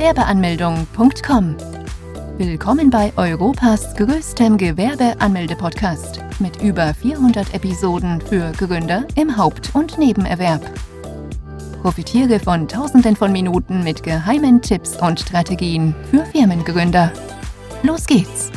Gewerbeanmeldung.com. Willkommen bei Europas größtem Gewerbeanmelde-Podcast mit über 400 Episoden für Gründer im Haupt- und Nebenerwerb. Profitiere von Tausenden von Minuten mit geheimen Tipps und Strategien für Firmengründer. Los geht's!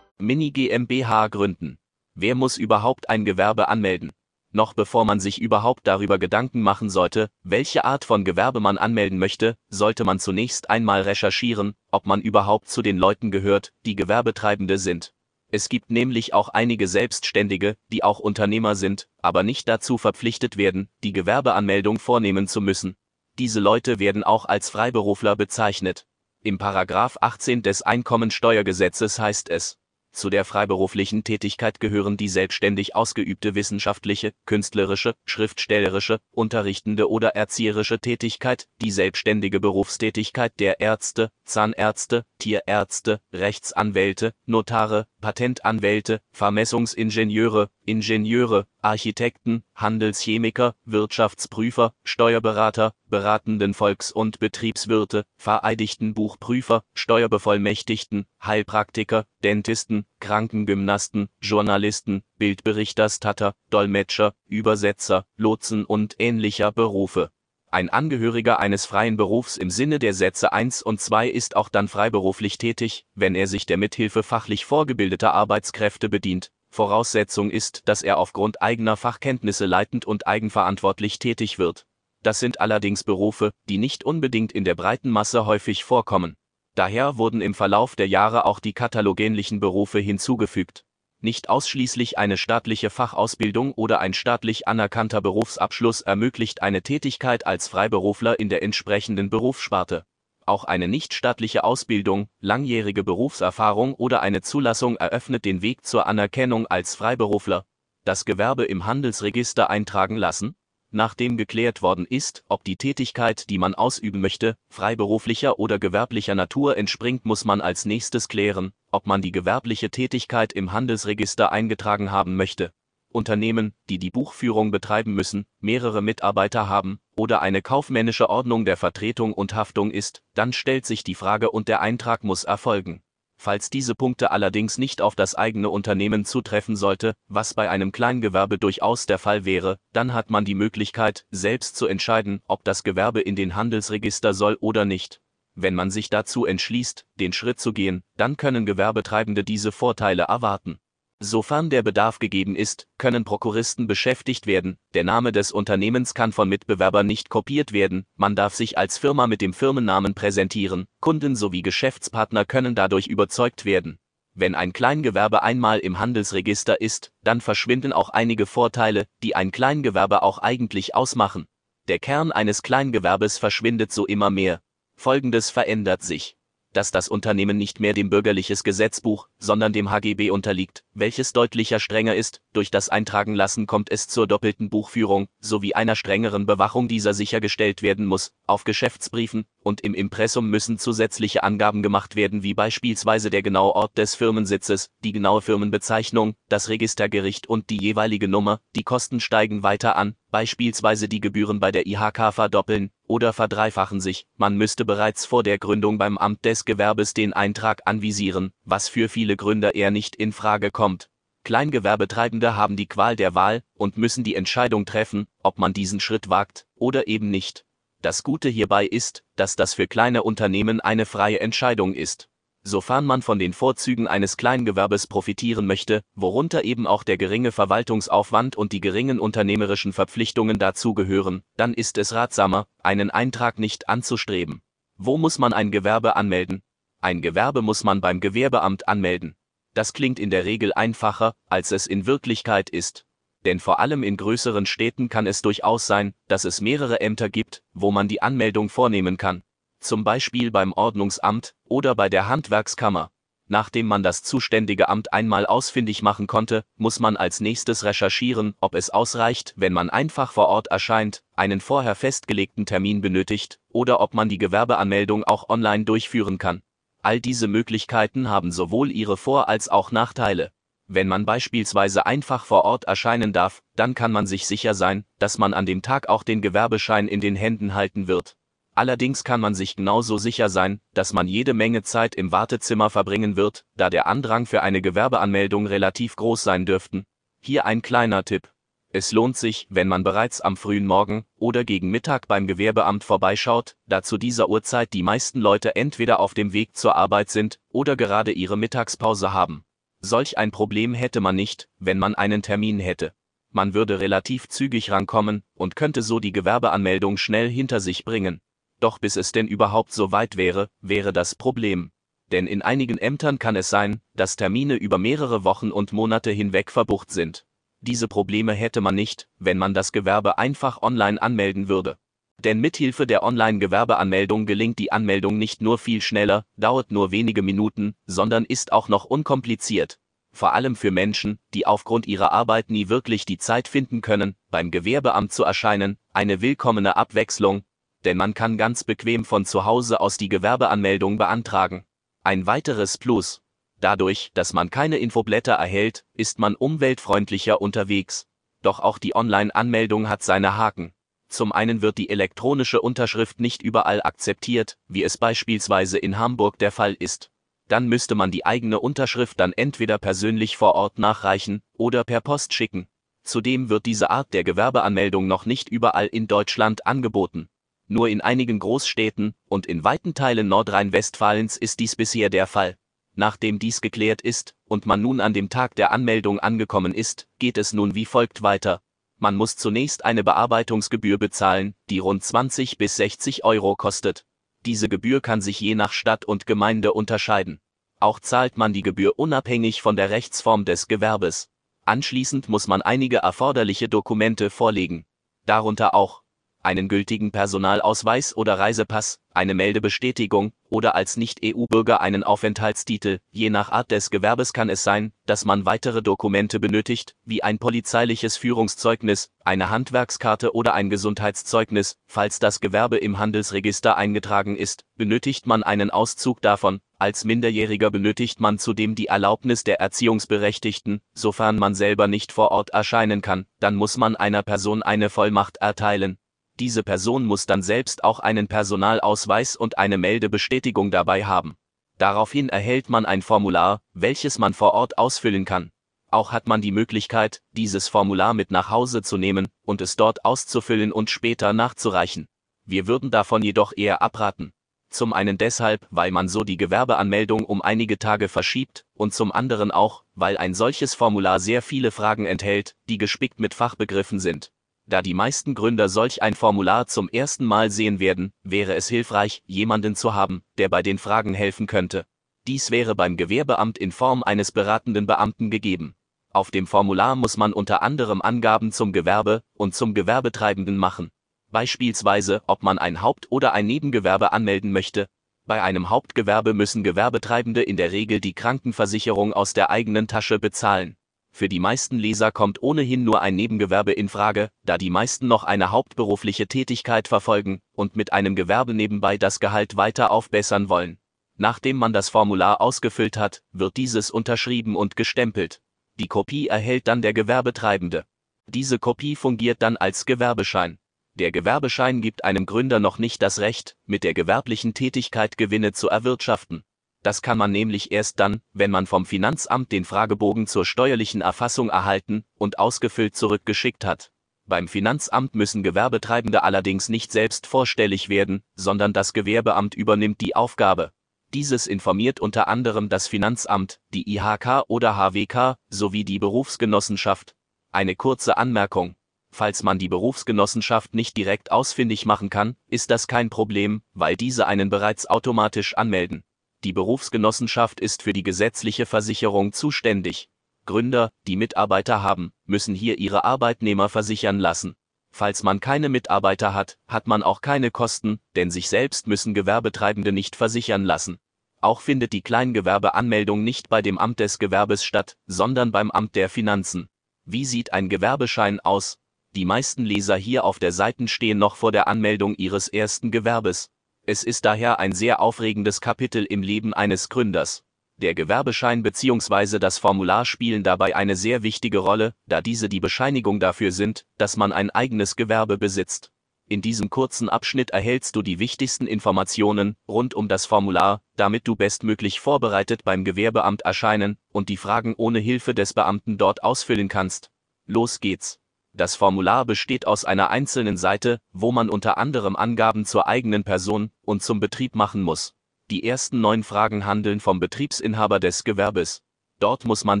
Mini GmbH gründen. Wer muss überhaupt ein Gewerbe anmelden? Noch bevor man sich überhaupt darüber Gedanken machen sollte, welche Art von Gewerbe man anmelden möchte, sollte man zunächst einmal recherchieren, ob man überhaupt zu den Leuten gehört, die Gewerbetreibende sind. Es gibt nämlich auch einige Selbstständige, die auch Unternehmer sind, aber nicht dazu verpflichtet werden, die Gewerbeanmeldung vornehmen zu müssen. Diese Leute werden auch als Freiberufler bezeichnet. Im Paragraph 18 des Einkommensteuergesetzes heißt es, zu der freiberuflichen Tätigkeit gehören die selbstständig ausgeübte wissenschaftliche, künstlerische, schriftstellerische, unterrichtende oder erzieherische Tätigkeit, die selbstständige Berufstätigkeit der Ärzte, Zahnärzte, Tierärzte, Rechtsanwälte, Notare, Patentanwälte, Vermessungsingenieure, Ingenieure, Architekten, Handelschemiker, Wirtschaftsprüfer, Steuerberater, beratenden Volks- und Betriebswirte, vereidigten Buchprüfer, Steuerbevollmächtigten, Heilpraktiker, Dentisten, Krankengymnasten, Journalisten, Bildberichterstatter, Dolmetscher, Übersetzer, Lotsen und ähnlicher Berufe. Ein Angehöriger eines freien Berufs im Sinne der Sätze 1 und 2 ist auch dann freiberuflich tätig, wenn er sich der Mithilfe fachlich vorgebildeter Arbeitskräfte bedient. Voraussetzung ist, dass er aufgrund eigener Fachkenntnisse leitend und eigenverantwortlich tätig wird. Das sind allerdings Berufe, die nicht unbedingt in der breiten Masse häufig vorkommen. Daher wurden im Verlauf der Jahre auch die katalogähnlichen Berufe hinzugefügt nicht ausschließlich eine staatliche Fachausbildung oder ein staatlich anerkannter Berufsabschluss ermöglicht eine Tätigkeit als Freiberufler in der entsprechenden Berufssparte. Auch eine nichtstaatliche Ausbildung, langjährige Berufserfahrung oder eine Zulassung eröffnet den Weg zur Anerkennung als Freiberufler. Das Gewerbe im Handelsregister eintragen lassen nachdem geklärt worden ist, ob die Tätigkeit, die man ausüben möchte, freiberuflicher oder gewerblicher Natur entspringt, muss man als nächstes klären, ob man die gewerbliche Tätigkeit im Handelsregister eingetragen haben möchte. Unternehmen, die die Buchführung betreiben müssen, mehrere Mitarbeiter haben oder eine kaufmännische Ordnung der Vertretung und Haftung ist, dann stellt sich die Frage und der Eintrag muss erfolgen. Falls diese Punkte allerdings nicht auf das eigene Unternehmen zutreffen sollte, was bei einem Kleingewerbe durchaus der Fall wäre, dann hat man die Möglichkeit, selbst zu entscheiden, ob das Gewerbe in den Handelsregister soll oder nicht. Wenn man sich dazu entschließt, den Schritt zu gehen, dann können Gewerbetreibende diese Vorteile erwarten. Sofern der Bedarf gegeben ist, können Prokuristen beschäftigt werden, der Name des Unternehmens kann von Mitbewerbern nicht kopiert werden, man darf sich als Firma mit dem Firmennamen präsentieren, Kunden sowie Geschäftspartner können dadurch überzeugt werden. Wenn ein Kleingewerbe einmal im Handelsregister ist, dann verschwinden auch einige Vorteile, die ein Kleingewerbe auch eigentlich ausmachen. Der Kern eines Kleingewerbes verschwindet so immer mehr. Folgendes verändert sich dass das Unternehmen nicht mehr dem bürgerliches Gesetzbuch, sondern dem HGB unterliegt, welches deutlicher strenger ist, durch das Eintragen lassen kommt es zur doppelten Buchführung, sowie einer strengeren Bewachung dieser sichergestellt werden muss, auf Geschäftsbriefen und im Impressum müssen zusätzliche Angaben gemacht werden wie beispielsweise der genaue Ort des Firmensitzes, die genaue Firmenbezeichnung, das Registergericht und die jeweilige Nummer, die Kosten steigen weiter an, beispielsweise die Gebühren bei der IHK verdoppeln oder verdreifachen sich, man müsste bereits vor der Gründung beim Amt des Gewerbes den Eintrag anvisieren, was für viele Gründer eher nicht in Frage kommt. Kleingewerbetreibende haben die Qual der Wahl und müssen die Entscheidung treffen, ob man diesen Schritt wagt oder eben nicht. Das Gute hierbei ist, dass das für kleine Unternehmen eine freie Entscheidung ist sofern man von den Vorzügen eines Kleingewerbes profitieren möchte, worunter eben auch der geringe Verwaltungsaufwand und die geringen unternehmerischen Verpflichtungen dazugehören, dann ist es ratsamer, einen Eintrag nicht anzustreben. Wo muss man ein Gewerbe anmelden? Ein Gewerbe muss man beim Gewerbeamt anmelden. Das klingt in der Regel einfacher, als es in Wirklichkeit ist. Denn vor allem in größeren Städten kann es durchaus sein, dass es mehrere Ämter gibt, wo man die Anmeldung vornehmen kann zum Beispiel beim Ordnungsamt oder bei der Handwerkskammer. Nachdem man das zuständige Amt einmal ausfindig machen konnte, muss man als nächstes recherchieren, ob es ausreicht, wenn man einfach vor Ort erscheint, einen vorher festgelegten Termin benötigt, oder ob man die Gewerbeanmeldung auch online durchführen kann. All diese Möglichkeiten haben sowohl ihre Vor- als auch Nachteile. Wenn man beispielsweise einfach vor Ort erscheinen darf, dann kann man sich sicher sein, dass man an dem Tag auch den Gewerbeschein in den Händen halten wird. Allerdings kann man sich genauso sicher sein, dass man jede Menge Zeit im Wartezimmer verbringen wird, da der Andrang für eine Gewerbeanmeldung relativ groß sein dürften. Hier ein kleiner Tipp. Es lohnt sich, wenn man bereits am frühen Morgen oder gegen Mittag beim Gewerbeamt vorbeischaut, da zu dieser Uhrzeit die meisten Leute entweder auf dem Weg zur Arbeit sind oder gerade ihre Mittagspause haben. Solch ein Problem hätte man nicht, wenn man einen Termin hätte. Man würde relativ zügig rankommen und könnte so die Gewerbeanmeldung schnell hinter sich bringen. Doch bis es denn überhaupt so weit wäre, wäre das Problem. Denn in einigen Ämtern kann es sein, dass Termine über mehrere Wochen und Monate hinweg verbucht sind. Diese Probleme hätte man nicht, wenn man das Gewerbe einfach online anmelden würde. Denn mithilfe der Online-Gewerbeanmeldung gelingt die Anmeldung nicht nur viel schneller, dauert nur wenige Minuten, sondern ist auch noch unkompliziert. Vor allem für Menschen, die aufgrund ihrer Arbeit nie wirklich die Zeit finden können, beim Gewerbeamt zu erscheinen, eine willkommene Abwechslung, denn man kann ganz bequem von zu Hause aus die Gewerbeanmeldung beantragen. Ein weiteres Plus. Dadurch, dass man keine Infoblätter erhält, ist man umweltfreundlicher unterwegs. Doch auch die Online-Anmeldung hat seine Haken. Zum einen wird die elektronische Unterschrift nicht überall akzeptiert, wie es beispielsweise in Hamburg der Fall ist. Dann müsste man die eigene Unterschrift dann entweder persönlich vor Ort nachreichen oder per Post schicken. Zudem wird diese Art der Gewerbeanmeldung noch nicht überall in Deutschland angeboten. Nur in einigen Großstädten und in weiten Teilen Nordrhein-Westfalens ist dies bisher der Fall. Nachdem dies geklärt ist und man nun an dem Tag der Anmeldung angekommen ist, geht es nun wie folgt weiter. Man muss zunächst eine Bearbeitungsgebühr bezahlen, die rund 20 bis 60 Euro kostet. Diese Gebühr kann sich je nach Stadt und Gemeinde unterscheiden. Auch zahlt man die Gebühr unabhängig von der Rechtsform des Gewerbes. Anschließend muss man einige erforderliche Dokumente vorlegen. Darunter auch einen gültigen Personalausweis oder Reisepass, eine Meldebestätigung oder als Nicht-EU-Bürger einen Aufenthaltstitel. Je nach Art des Gewerbes kann es sein, dass man weitere Dokumente benötigt, wie ein polizeiliches Führungszeugnis, eine Handwerkskarte oder ein Gesundheitszeugnis. Falls das Gewerbe im Handelsregister eingetragen ist, benötigt man einen Auszug davon. Als Minderjähriger benötigt man zudem die Erlaubnis der Erziehungsberechtigten, sofern man selber nicht vor Ort erscheinen kann, dann muss man einer Person eine Vollmacht erteilen. Diese Person muss dann selbst auch einen Personalausweis und eine Meldebestätigung dabei haben. Daraufhin erhält man ein Formular, welches man vor Ort ausfüllen kann. Auch hat man die Möglichkeit, dieses Formular mit nach Hause zu nehmen und es dort auszufüllen und später nachzureichen. Wir würden davon jedoch eher abraten. Zum einen deshalb, weil man so die Gewerbeanmeldung um einige Tage verschiebt, und zum anderen auch, weil ein solches Formular sehr viele Fragen enthält, die gespickt mit Fachbegriffen sind. Da die meisten Gründer solch ein Formular zum ersten Mal sehen werden, wäre es hilfreich, jemanden zu haben, der bei den Fragen helfen könnte. Dies wäre beim Gewerbeamt in Form eines beratenden Beamten gegeben. Auf dem Formular muss man unter anderem Angaben zum Gewerbe und zum Gewerbetreibenden machen. Beispielsweise, ob man ein Haupt- oder ein Nebengewerbe anmelden möchte. Bei einem Hauptgewerbe müssen Gewerbetreibende in der Regel die Krankenversicherung aus der eigenen Tasche bezahlen. Für die meisten Leser kommt ohnehin nur ein Nebengewerbe in Frage, da die meisten noch eine hauptberufliche Tätigkeit verfolgen und mit einem Gewerbe nebenbei das Gehalt weiter aufbessern wollen. Nachdem man das Formular ausgefüllt hat, wird dieses unterschrieben und gestempelt. Die Kopie erhält dann der Gewerbetreibende. Diese Kopie fungiert dann als Gewerbeschein. Der Gewerbeschein gibt einem Gründer noch nicht das Recht, mit der gewerblichen Tätigkeit Gewinne zu erwirtschaften. Das kann man nämlich erst dann, wenn man vom Finanzamt den Fragebogen zur steuerlichen Erfassung erhalten und ausgefüllt zurückgeschickt hat. Beim Finanzamt müssen Gewerbetreibende allerdings nicht selbst vorstellig werden, sondern das Gewerbeamt übernimmt die Aufgabe. Dieses informiert unter anderem das Finanzamt, die IHK oder HWK sowie die Berufsgenossenschaft. Eine kurze Anmerkung. Falls man die Berufsgenossenschaft nicht direkt ausfindig machen kann, ist das kein Problem, weil diese einen bereits automatisch anmelden. Die Berufsgenossenschaft ist für die gesetzliche Versicherung zuständig. Gründer, die Mitarbeiter haben, müssen hier ihre Arbeitnehmer versichern lassen. Falls man keine Mitarbeiter hat, hat man auch keine Kosten, denn sich selbst müssen Gewerbetreibende nicht versichern lassen. Auch findet die Kleingewerbeanmeldung nicht bei dem Amt des Gewerbes statt, sondern beim Amt der Finanzen. Wie sieht ein Gewerbeschein aus? Die meisten Leser hier auf der Seite stehen noch vor der Anmeldung ihres ersten Gewerbes. Es ist daher ein sehr aufregendes Kapitel im Leben eines Gründers. Der Gewerbeschein bzw. das Formular spielen dabei eine sehr wichtige Rolle, da diese die Bescheinigung dafür sind, dass man ein eigenes Gewerbe besitzt. In diesem kurzen Abschnitt erhältst du die wichtigsten Informationen rund um das Formular, damit du bestmöglich vorbereitet beim Gewerbeamt erscheinen und die Fragen ohne Hilfe des Beamten dort ausfüllen kannst. Los geht's. Das Formular besteht aus einer einzelnen Seite, wo man unter anderem Angaben zur eigenen Person und zum Betrieb machen muss. Die ersten neun Fragen handeln vom Betriebsinhaber des Gewerbes. Dort muss man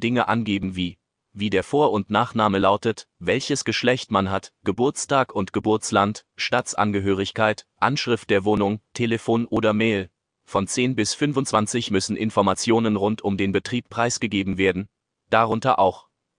Dinge angeben wie, wie der Vor- und Nachname lautet, welches Geschlecht man hat, Geburtstag und Geburtsland, Staatsangehörigkeit, Anschrift der Wohnung, Telefon oder Mail. Von 10 bis 25 müssen Informationen rund um den Betrieb preisgegeben werden, darunter auch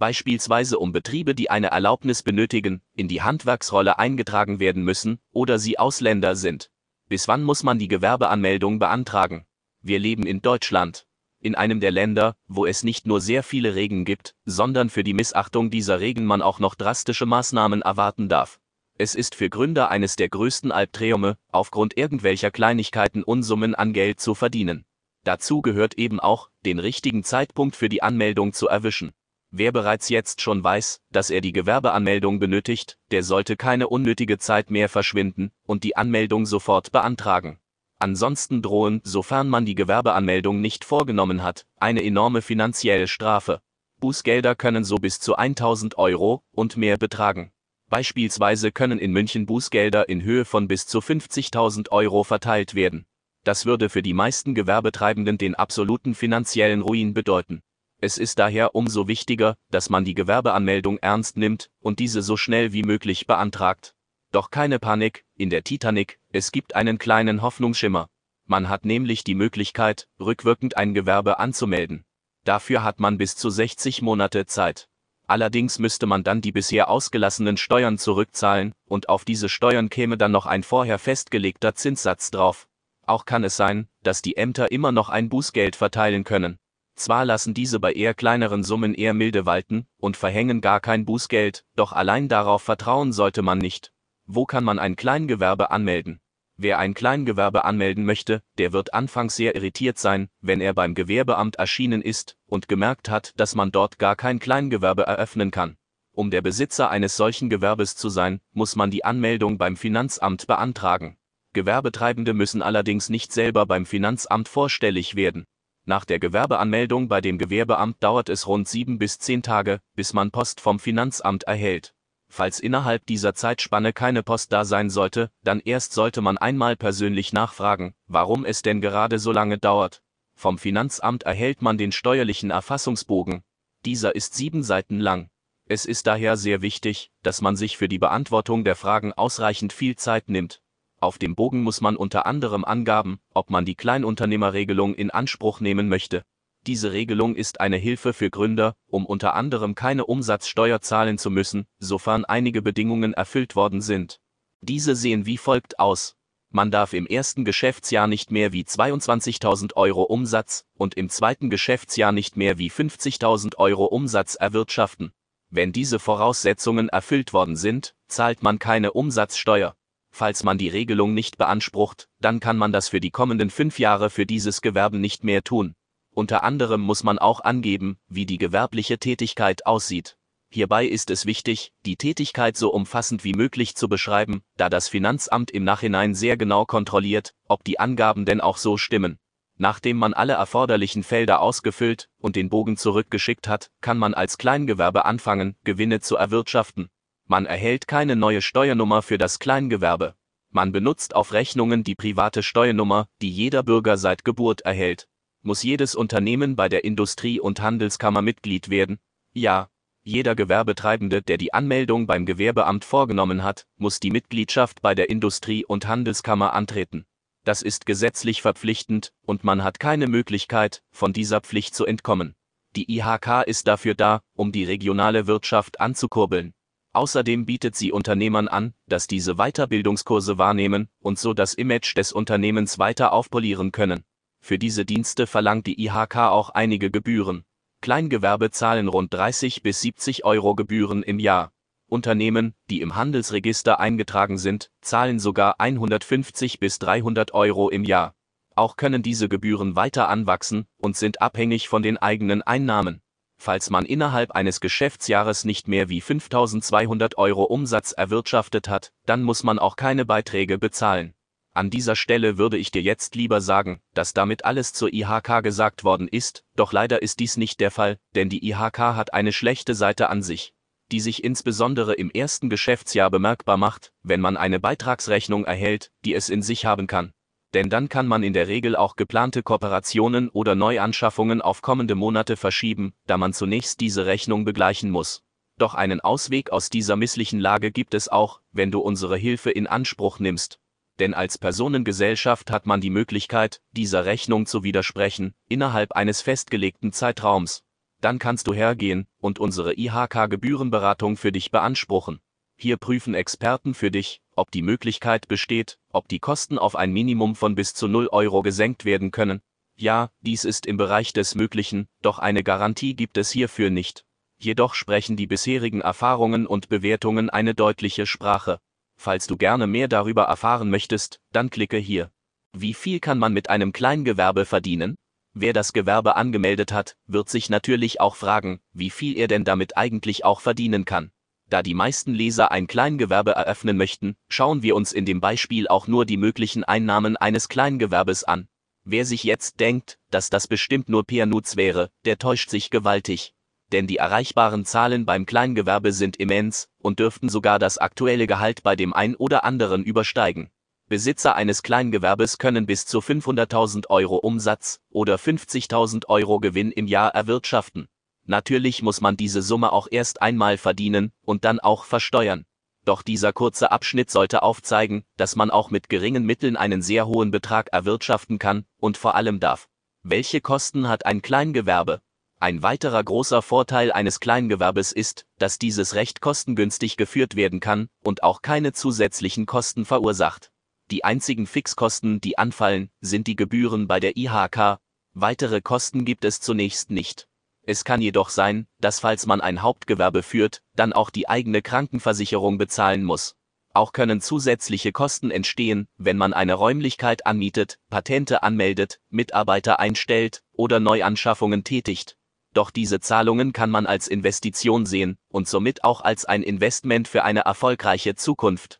beispielsweise um Betriebe, die eine Erlaubnis benötigen, in die Handwerksrolle eingetragen werden müssen oder sie Ausländer sind. Bis wann muss man die Gewerbeanmeldung beantragen? Wir leben in Deutschland. In einem der Länder, wo es nicht nur sehr viele Regeln gibt, sondern für die Missachtung dieser Regeln man auch noch drastische Maßnahmen erwarten darf. Es ist für Gründer eines der größten Albträume, aufgrund irgendwelcher Kleinigkeiten Unsummen an Geld zu verdienen. Dazu gehört eben auch, den richtigen Zeitpunkt für die Anmeldung zu erwischen. Wer bereits jetzt schon weiß, dass er die Gewerbeanmeldung benötigt, der sollte keine unnötige Zeit mehr verschwinden und die Anmeldung sofort beantragen. Ansonsten drohen, sofern man die Gewerbeanmeldung nicht vorgenommen hat, eine enorme finanzielle Strafe. Bußgelder können so bis zu 1000 Euro und mehr betragen. Beispielsweise können in München Bußgelder in Höhe von bis zu 50.000 Euro verteilt werden. Das würde für die meisten Gewerbetreibenden den absoluten finanziellen Ruin bedeuten. Es ist daher umso wichtiger, dass man die Gewerbeanmeldung ernst nimmt und diese so schnell wie möglich beantragt. Doch keine Panik, in der Titanic, es gibt einen kleinen Hoffnungsschimmer. Man hat nämlich die Möglichkeit, rückwirkend ein Gewerbe anzumelden. Dafür hat man bis zu 60 Monate Zeit. Allerdings müsste man dann die bisher ausgelassenen Steuern zurückzahlen, und auf diese Steuern käme dann noch ein vorher festgelegter Zinssatz drauf. Auch kann es sein, dass die Ämter immer noch ein Bußgeld verteilen können. Zwar lassen diese bei eher kleineren Summen eher milde walten und verhängen gar kein Bußgeld, doch allein darauf vertrauen sollte man nicht. Wo kann man ein Kleingewerbe anmelden? Wer ein Kleingewerbe anmelden möchte, der wird anfangs sehr irritiert sein, wenn er beim Gewerbeamt erschienen ist und gemerkt hat, dass man dort gar kein Kleingewerbe eröffnen kann. Um der Besitzer eines solchen Gewerbes zu sein, muss man die Anmeldung beim Finanzamt beantragen. Gewerbetreibende müssen allerdings nicht selber beim Finanzamt vorstellig werden. Nach der Gewerbeanmeldung bei dem Gewerbeamt dauert es rund sieben bis zehn Tage, bis man Post vom Finanzamt erhält. Falls innerhalb dieser Zeitspanne keine Post da sein sollte, dann erst sollte man einmal persönlich nachfragen, warum es denn gerade so lange dauert. Vom Finanzamt erhält man den steuerlichen Erfassungsbogen. Dieser ist sieben Seiten lang. Es ist daher sehr wichtig, dass man sich für die Beantwortung der Fragen ausreichend viel Zeit nimmt. Auf dem Bogen muss man unter anderem angaben, ob man die Kleinunternehmerregelung in Anspruch nehmen möchte. Diese Regelung ist eine Hilfe für Gründer, um unter anderem keine Umsatzsteuer zahlen zu müssen, sofern einige Bedingungen erfüllt worden sind. Diese sehen wie folgt aus. Man darf im ersten Geschäftsjahr nicht mehr wie 22.000 Euro Umsatz und im zweiten Geschäftsjahr nicht mehr wie 50.000 Euro Umsatz erwirtschaften. Wenn diese Voraussetzungen erfüllt worden sind, zahlt man keine Umsatzsteuer. Falls man die Regelung nicht beansprucht, dann kann man das für die kommenden fünf Jahre für dieses Gewerbe nicht mehr tun. Unter anderem muss man auch angeben, wie die gewerbliche Tätigkeit aussieht. Hierbei ist es wichtig, die Tätigkeit so umfassend wie möglich zu beschreiben, da das Finanzamt im Nachhinein sehr genau kontrolliert, ob die Angaben denn auch so stimmen. Nachdem man alle erforderlichen Felder ausgefüllt und den Bogen zurückgeschickt hat, kann man als Kleingewerbe anfangen, Gewinne zu erwirtschaften. Man erhält keine neue Steuernummer für das Kleingewerbe. Man benutzt auf Rechnungen die private Steuernummer, die jeder Bürger seit Geburt erhält. Muss jedes Unternehmen bei der Industrie- und Handelskammer Mitglied werden? Ja. Jeder Gewerbetreibende, der die Anmeldung beim Gewerbeamt vorgenommen hat, muss die Mitgliedschaft bei der Industrie- und Handelskammer antreten. Das ist gesetzlich verpflichtend und man hat keine Möglichkeit, von dieser Pflicht zu entkommen. Die IHK ist dafür da, um die regionale Wirtschaft anzukurbeln. Außerdem bietet sie Unternehmern an, dass diese Weiterbildungskurse wahrnehmen und so das Image des Unternehmens weiter aufpolieren können. Für diese Dienste verlangt die IHK auch einige Gebühren. Kleingewerbe zahlen rund 30 bis 70 Euro Gebühren im Jahr. Unternehmen, die im Handelsregister eingetragen sind, zahlen sogar 150 bis 300 Euro im Jahr. Auch können diese Gebühren weiter anwachsen und sind abhängig von den eigenen Einnahmen. Falls man innerhalb eines Geschäftsjahres nicht mehr wie 5200 Euro Umsatz erwirtschaftet hat, dann muss man auch keine Beiträge bezahlen. An dieser Stelle würde ich dir jetzt lieber sagen, dass damit alles zur IHK gesagt worden ist, doch leider ist dies nicht der Fall, denn die IHK hat eine schlechte Seite an sich die sich insbesondere im ersten Geschäftsjahr bemerkbar macht, wenn man eine Beitragsrechnung erhält, die es in sich haben kann. Denn dann kann man in der Regel auch geplante Kooperationen oder Neuanschaffungen auf kommende Monate verschieben, da man zunächst diese Rechnung begleichen muss. Doch einen Ausweg aus dieser misslichen Lage gibt es auch, wenn du unsere Hilfe in Anspruch nimmst. Denn als Personengesellschaft hat man die Möglichkeit, dieser Rechnung zu widersprechen, innerhalb eines festgelegten Zeitraums dann kannst du hergehen und unsere IHK-Gebührenberatung für dich beanspruchen. Hier prüfen Experten für dich, ob die Möglichkeit besteht, ob die Kosten auf ein Minimum von bis zu 0 Euro gesenkt werden können. Ja, dies ist im Bereich des Möglichen, doch eine Garantie gibt es hierfür nicht. Jedoch sprechen die bisherigen Erfahrungen und Bewertungen eine deutliche Sprache. Falls du gerne mehr darüber erfahren möchtest, dann klicke hier. Wie viel kann man mit einem Kleingewerbe verdienen? Wer das Gewerbe angemeldet hat, wird sich natürlich auch fragen, wie viel er denn damit eigentlich auch verdienen kann. Da die meisten Leser ein Kleingewerbe eröffnen möchten, schauen wir uns in dem Beispiel auch nur die möglichen Einnahmen eines Kleingewerbes an. Wer sich jetzt denkt, dass das bestimmt nur Pianuz wäre, der täuscht sich gewaltig. Denn die erreichbaren Zahlen beim Kleingewerbe sind immens und dürften sogar das aktuelle Gehalt bei dem ein oder anderen übersteigen. Besitzer eines Kleingewerbes können bis zu 500.000 Euro Umsatz oder 50.000 Euro Gewinn im Jahr erwirtschaften. Natürlich muss man diese Summe auch erst einmal verdienen und dann auch versteuern. Doch dieser kurze Abschnitt sollte aufzeigen, dass man auch mit geringen Mitteln einen sehr hohen Betrag erwirtschaften kann und vor allem darf. Welche Kosten hat ein Kleingewerbe? Ein weiterer großer Vorteil eines Kleingewerbes ist, dass dieses recht kostengünstig geführt werden kann und auch keine zusätzlichen Kosten verursacht. Die einzigen Fixkosten, die anfallen, sind die Gebühren bei der IHK. Weitere Kosten gibt es zunächst nicht. Es kann jedoch sein, dass falls man ein Hauptgewerbe führt, dann auch die eigene Krankenversicherung bezahlen muss. Auch können zusätzliche Kosten entstehen, wenn man eine Räumlichkeit anmietet, Patente anmeldet, Mitarbeiter einstellt oder Neuanschaffungen tätigt. Doch diese Zahlungen kann man als Investition sehen und somit auch als ein Investment für eine erfolgreiche Zukunft.